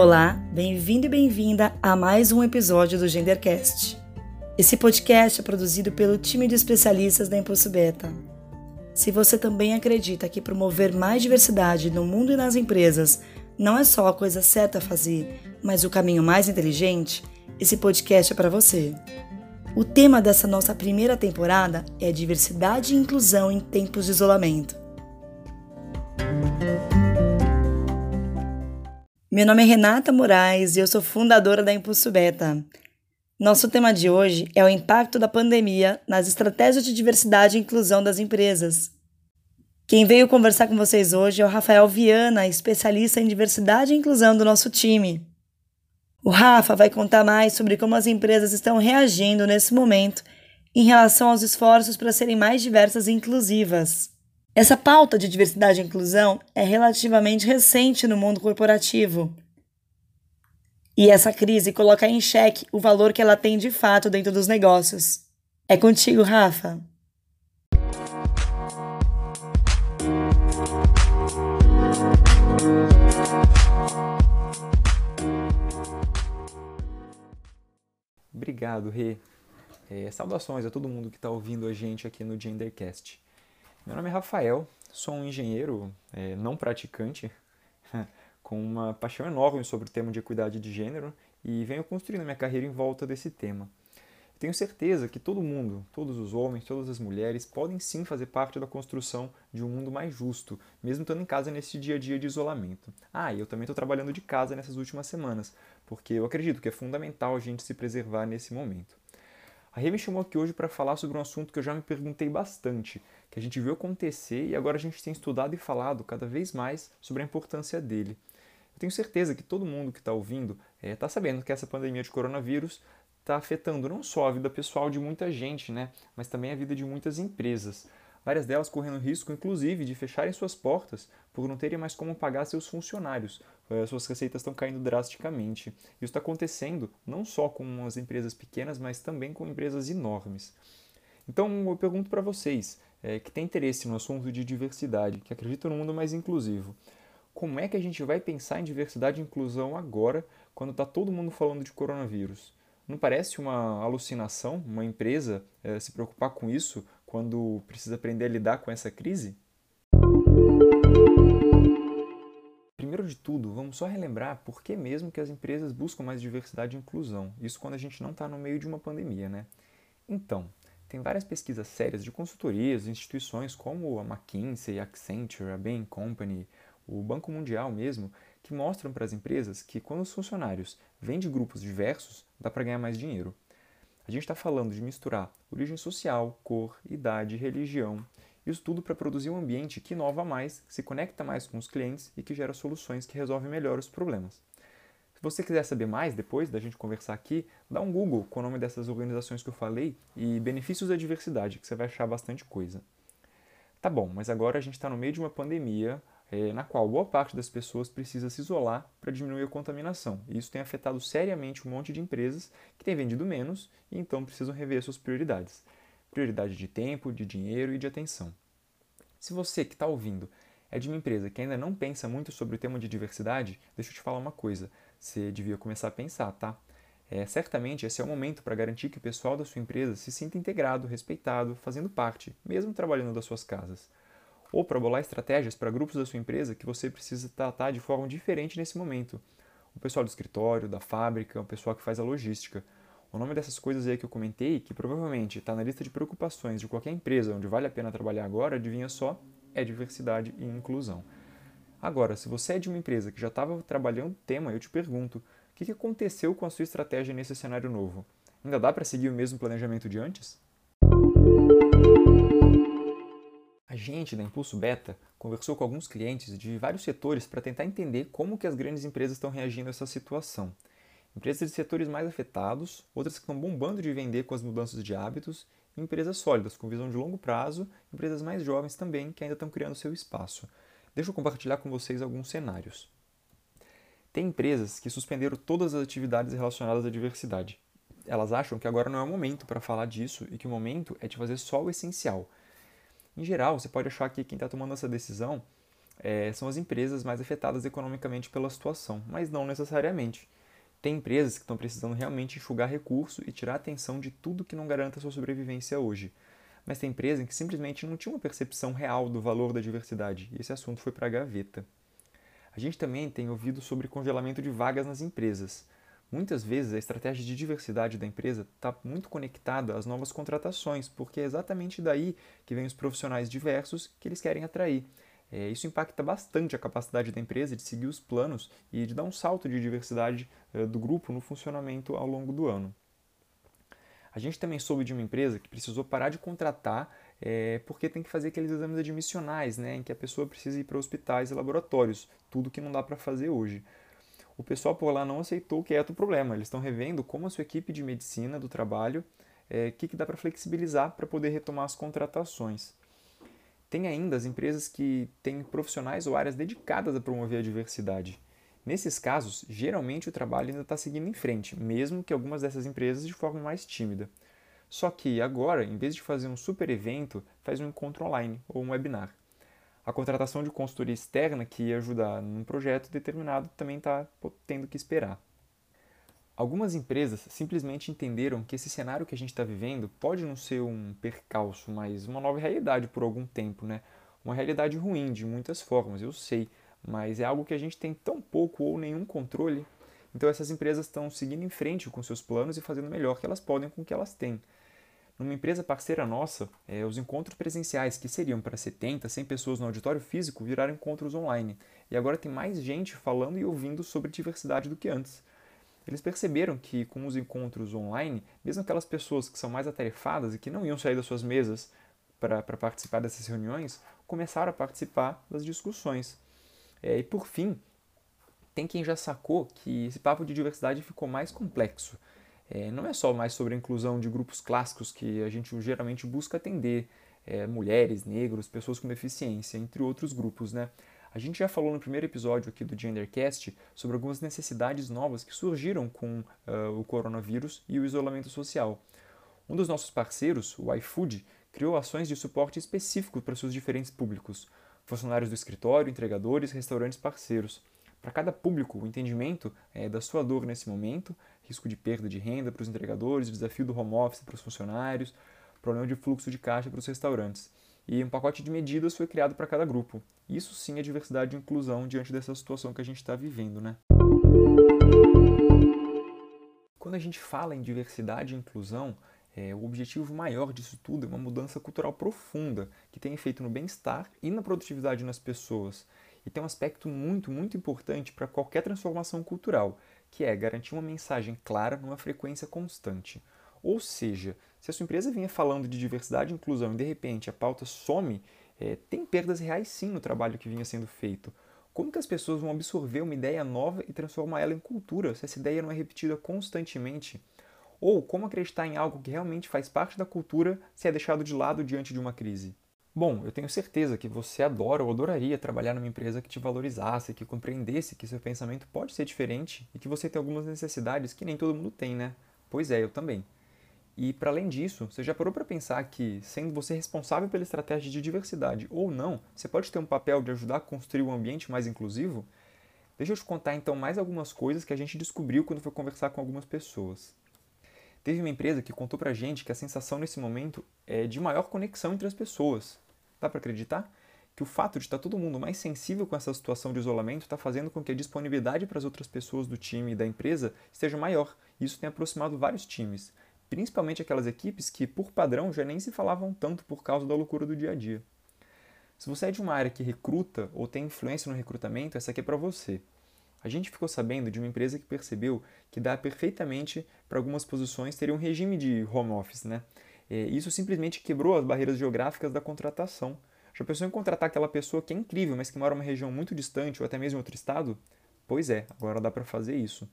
Olá, bem-vindo e bem-vinda a mais um episódio do Gendercast. Esse podcast é produzido pelo time de especialistas da Impulso Beta. Se você também acredita que promover mais diversidade no mundo e nas empresas não é só a coisa certa a fazer, mas o caminho mais inteligente, esse podcast é para você. O tema dessa nossa primeira temporada é diversidade e inclusão em tempos de isolamento. Meu nome é Renata Moraes e eu sou fundadora da Impulso Beta. Nosso tema de hoje é o impacto da pandemia nas estratégias de diversidade e inclusão das empresas. Quem veio conversar com vocês hoje é o Rafael Viana, especialista em diversidade e inclusão do nosso time. O Rafa vai contar mais sobre como as empresas estão reagindo nesse momento em relação aos esforços para serem mais diversas e inclusivas. Essa pauta de diversidade e inclusão é relativamente recente no mundo corporativo. E essa crise coloca em xeque o valor que ela tem de fato dentro dos negócios. É contigo, Rafa. Obrigado, Rê. É, saudações a todo mundo que está ouvindo a gente aqui no Gendercast. Meu nome é Rafael, sou um engenheiro é, não praticante, com uma paixão enorme sobre o tema de equidade de gênero e venho construindo minha carreira em volta desse tema. Tenho certeza que todo mundo, todos os homens, todas as mulheres, podem sim fazer parte da construção de um mundo mais justo, mesmo estando em casa nesse dia a dia de isolamento. Ah, e eu também estou trabalhando de casa nessas últimas semanas, porque eu acredito que é fundamental a gente se preservar nesse momento. A Rê me chamou aqui hoje para falar sobre um assunto que eu já me perguntei bastante, que a gente viu acontecer e agora a gente tem estudado e falado cada vez mais sobre a importância dele. Eu tenho certeza que todo mundo que está ouvindo está eh, é, sabendo que essa pandemia de coronavírus está afetando não só a vida pessoal de muita gente, né, mas também a vida de muitas empresas várias delas correndo risco, inclusive, de fecharem suas portas por não terem mais como pagar seus funcionários. Eh, suas receitas estão caindo drasticamente. Isso está acontecendo não só com as empresas pequenas, mas também com empresas enormes. Então, eu pergunto para vocês é, que têm interesse no assunto de diversidade, que acreditam no mundo mais inclusivo, como é que a gente vai pensar em diversidade e inclusão agora, quando está todo mundo falando de coronavírus? Não parece uma alucinação uma empresa é, se preocupar com isso quando precisa aprender a lidar com essa crise? Primeiro de tudo, vamos só relembrar por que mesmo que as empresas buscam mais diversidade e inclusão. Isso quando a gente não está no meio de uma pandemia, né? Então, tem várias pesquisas sérias de consultorias, instituições como a McKinsey, a Accenture, a Bain Company, o Banco Mundial mesmo, que mostram para as empresas que quando os funcionários vêm de grupos diversos, dá para ganhar mais dinheiro. A gente está falando de misturar origem social, cor, idade, religião, isso tudo para produzir um ambiente que inova mais, que se conecta mais com os clientes e que gera soluções que resolvem melhor os problemas. Se você quiser saber mais depois da gente conversar aqui, dá um Google com o nome dessas organizações que eu falei e benefícios da diversidade, que você vai achar bastante coisa. Tá bom, mas agora a gente está no meio de uma pandemia, é, na qual boa parte das pessoas precisa se isolar para diminuir a contaminação. E isso tem afetado seriamente um monte de empresas que têm vendido menos e então precisam rever suas prioridades. Prioridade de tempo, de dinheiro e de atenção. Se você que está ouvindo é de uma empresa que ainda não pensa muito sobre o tema de diversidade, deixa eu te falar uma coisa. Você devia começar a pensar, tá? É, certamente esse é o momento para garantir que o pessoal da sua empresa se sinta integrado, respeitado, fazendo parte, mesmo trabalhando das suas casas ou para bolar estratégias para grupos da sua empresa que você precisa tratar de forma diferente nesse momento. O pessoal do escritório, da fábrica, o pessoal que faz a logística. O nome dessas coisas aí que eu comentei, que provavelmente está na lista de preocupações de qualquer empresa onde vale a pena trabalhar agora, adivinha só, é diversidade e inclusão. Agora, se você é de uma empresa que já estava trabalhando o tema, eu te pergunto, o que aconteceu com a sua estratégia nesse cenário novo? Ainda dá para seguir o mesmo planejamento de antes? Gente da Impulso Beta conversou com alguns clientes de vários setores para tentar entender como que as grandes empresas estão reagindo a essa situação. Empresas de setores mais afetados, outras que estão bombando de vender com as mudanças de hábitos, e empresas sólidas, com visão de longo prazo, empresas mais jovens também, que ainda estão criando seu espaço. Deixa eu compartilhar com vocês alguns cenários. Tem empresas que suspenderam todas as atividades relacionadas à diversidade. Elas acham que agora não é o momento para falar disso e que o momento é de fazer só o essencial, em geral, você pode achar que quem está tomando essa decisão é, são as empresas mais afetadas economicamente pela situação, mas não necessariamente. Tem empresas que estão precisando realmente enxugar recurso e tirar atenção de tudo que não garanta sua sobrevivência hoje. Mas tem empresas que simplesmente não tinham uma percepção real do valor da diversidade, e esse assunto foi para a gaveta. A gente também tem ouvido sobre congelamento de vagas nas empresas. Muitas vezes a estratégia de diversidade da empresa está muito conectada às novas contratações, porque é exatamente daí que vem os profissionais diversos que eles querem atrair. É, isso impacta bastante a capacidade da empresa de seguir os planos e de dar um salto de diversidade é, do grupo no funcionamento ao longo do ano. A gente também soube de uma empresa que precisou parar de contratar é, porque tem que fazer aqueles exames admissionais, né, em que a pessoa precisa ir para hospitais e laboratórios, tudo que não dá para fazer hoje. O pessoal por lá não aceitou que é o problema. Eles estão revendo como a sua equipe de medicina do trabalho, o é, que, que dá para flexibilizar para poder retomar as contratações. Tem ainda as empresas que têm profissionais ou áreas dedicadas a promover a diversidade. Nesses casos, geralmente o trabalho ainda está seguindo em frente, mesmo que algumas dessas empresas de forma mais tímida. Só que agora, em vez de fazer um super evento, faz um encontro online ou um webinar. A contratação de consultoria externa que ia ajudar num projeto determinado também está tendo que esperar. Algumas empresas simplesmente entenderam que esse cenário que a gente está vivendo pode não ser um percalço, mas uma nova realidade por algum tempo, né? Uma realidade ruim de muitas formas, eu sei, mas é algo que a gente tem tão pouco ou nenhum controle. Então essas empresas estão seguindo em frente com seus planos e fazendo o melhor que elas podem com o que elas têm. Numa empresa parceira nossa, é, os encontros presenciais que seriam para 70, 100 pessoas no auditório físico viraram encontros online. E agora tem mais gente falando e ouvindo sobre diversidade do que antes. Eles perceberam que com os encontros online, mesmo aquelas pessoas que são mais atarefadas e que não iam sair das suas mesas para participar dessas reuniões, começaram a participar das discussões. É, e por fim, tem quem já sacou que esse papo de diversidade ficou mais complexo. É, não é só mais sobre a inclusão de grupos clássicos que a gente geralmente busca atender, é, mulheres, negros, pessoas com deficiência, entre outros grupos, né? A gente já falou no primeiro episódio aqui do Gendercast sobre algumas necessidades novas que surgiram com uh, o coronavírus e o isolamento social. Um dos nossos parceiros, o iFood, criou ações de suporte específico para seus diferentes públicos, funcionários do escritório, entregadores, restaurantes parceiros. Para cada público, o entendimento é, da sua dor nesse momento, risco de perda de renda para os entregadores, desafio do home office para os funcionários, problema de fluxo de caixa para os restaurantes e um pacote de medidas foi criado para cada grupo. Isso sim é diversidade e inclusão diante dessa situação que a gente está vivendo, né? Quando a gente fala em diversidade e inclusão, é, o objetivo maior disso tudo é uma mudança cultural profunda, que tem efeito no bem-estar e na produtividade nas pessoas. E tem um aspecto muito, muito importante para qualquer transformação cultural, que é garantir uma mensagem clara numa frequência constante. Ou seja, se a sua empresa vinha falando de diversidade e inclusão e de repente a pauta some, é, tem perdas reais sim no trabalho que vinha sendo feito. Como que as pessoas vão absorver uma ideia nova e transformar ela em cultura se essa ideia não é repetida constantemente? Ou como acreditar em algo que realmente faz parte da cultura se é deixado de lado diante de uma crise? Bom, eu tenho certeza que você adora ou adoraria trabalhar numa empresa que te valorizasse, que compreendesse que seu pensamento pode ser diferente e que você tem algumas necessidades que nem todo mundo tem, né? Pois é, eu também. E para além disso, você já parou para pensar que, sendo você responsável pela estratégia de diversidade ou não, você pode ter um papel de ajudar a construir um ambiente mais inclusivo? Deixa eu te contar então mais algumas coisas que a gente descobriu quando foi conversar com algumas pessoas. Teve uma empresa que contou pra gente que a sensação nesse momento é de maior conexão entre as pessoas. Dá para acreditar? Que o fato de estar todo mundo mais sensível com essa situação de isolamento está fazendo com que a disponibilidade para as outras pessoas do time e da empresa esteja maior. Isso tem aproximado vários times principalmente aquelas equipes que, por padrão, já nem se falavam tanto por causa da loucura do dia a dia. Se você é de uma área que recruta ou tem influência no recrutamento, essa aqui é para você. A gente ficou sabendo de uma empresa que percebeu que dá perfeitamente para algumas posições ter um regime de home office, né? É, isso simplesmente quebrou as barreiras geográficas da contratação. Já pensou em contratar aquela pessoa que é incrível, mas que mora em uma região muito distante ou até mesmo em outro estado? Pois é, agora dá para fazer isso.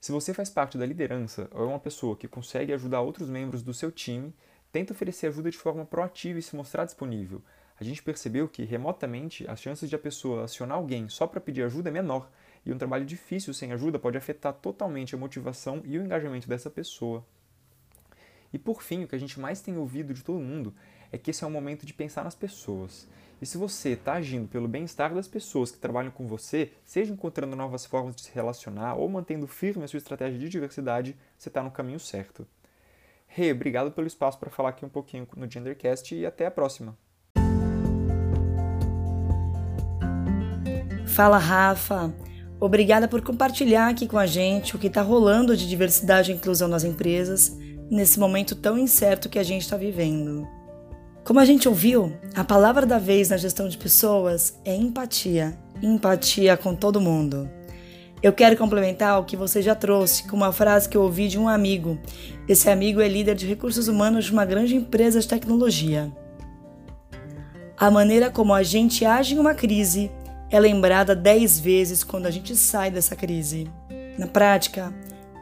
Se você faz parte da liderança ou é uma pessoa que consegue ajudar outros membros do seu time, tenta oferecer ajuda de forma proativa e se mostrar disponível. A gente percebeu que, remotamente, as chances de a pessoa acionar alguém só para pedir ajuda é menor, e um trabalho difícil sem ajuda pode afetar totalmente a motivação e o engajamento dessa pessoa. E por fim, o que a gente mais tem ouvido de todo mundo é que esse é um momento de pensar nas pessoas. E se você está agindo pelo bem-estar das pessoas que trabalham com você, seja encontrando novas formas de se relacionar ou mantendo firme a sua estratégia de diversidade, você está no caminho certo. Rê, hey, obrigado pelo espaço para falar aqui um pouquinho no Gendercast e até a próxima. Fala, Rafa. Obrigada por compartilhar aqui com a gente o que está rolando de diversidade e inclusão nas empresas nesse momento tão incerto que a gente está vivendo. Como a gente ouviu, a palavra da vez na gestão de pessoas é empatia. Empatia com todo mundo. Eu quero complementar o que você já trouxe com uma frase que eu ouvi de um amigo. Esse amigo é líder de recursos humanos de uma grande empresa de tecnologia. A maneira como a gente age em uma crise é lembrada dez vezes quando a gente sai dessa crise. Na prática,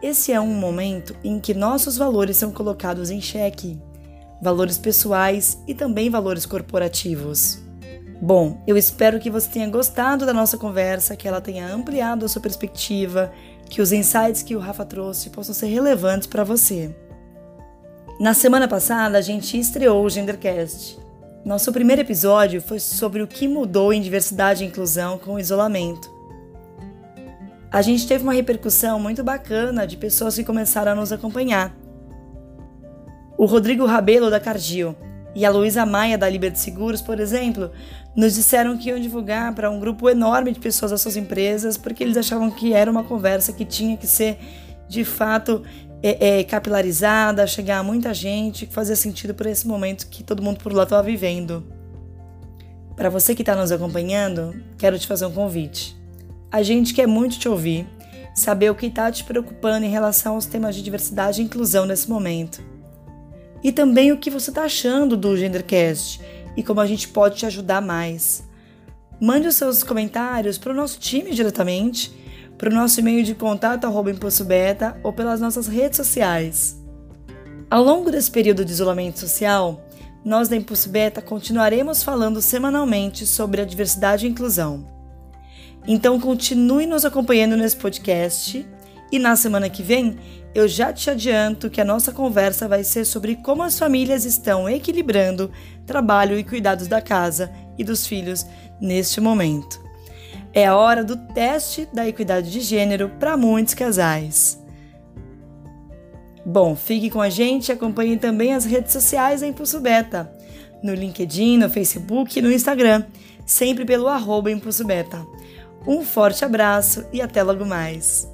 esse é um momento em que nossos valores são colocados em xeque, valores pessoais e também valores corporativos. Bom, eu espero que você tenha gostado da nossa conversa, que ela tenha ampliado a sua perspectiva, que os insights que o Rafa trouxe possam ser relevantes para você. Na semana passada, a gente estreou o Gendercast. Nosso primeiro episódio foi sobre o que mudou em diversidade e inclusão com o isolamento a gente teve uma repercussão muito bacana de pessoas que começaram a nos acompanhar. O Rodrigo Rabelo, da Cardio, e a Luísa Maia, da Liberty Seguros, por exemplo, nos disseram que iam divulgar para um grupo enorme de pessoas das suas empresas, porque eles achavam que era uma conversa que tinha que ser, de fato, é, é, capilarizada, chegar a muita gente, que fazia sentido para esse momento que todo mundo por lá estava vivendo. Para você que está nos acompanhando, quero te fazer um convite. A gente quer muito te ouvir, saber o que está te preocupando em relação aos temas de diversidade e inclusão nesse momento. E também o que você está achando do Gendercast e como a gente pode te ajudar mais. Mande os seus comentários para o nosso time diretamente, para o nosso e-mail de contato Impulso Beta ou pelas nossas redes sociais. Ao longo desse período de isolamento social, nós da Impulso Beta continuaremos falando semanalmente sobre a diversidade e inclusão. Então continue nos acompanhando nesse podcast e na semana que vem eu já te adianto que a nossa conversa vai ser sobre como as famílias estão equilibrando trabalho e cuidados da casa e dos filhos neste momento. É a hora do teste da equidade de gênero para muitos casais. Bom, fique com a gente e acompanhe também as redes sociais da Impulso Beta, no LinkedIn, no Facebook e no Instagram, sempre pelo arroba Impulso Beta. Um forte abraço e até logo mais!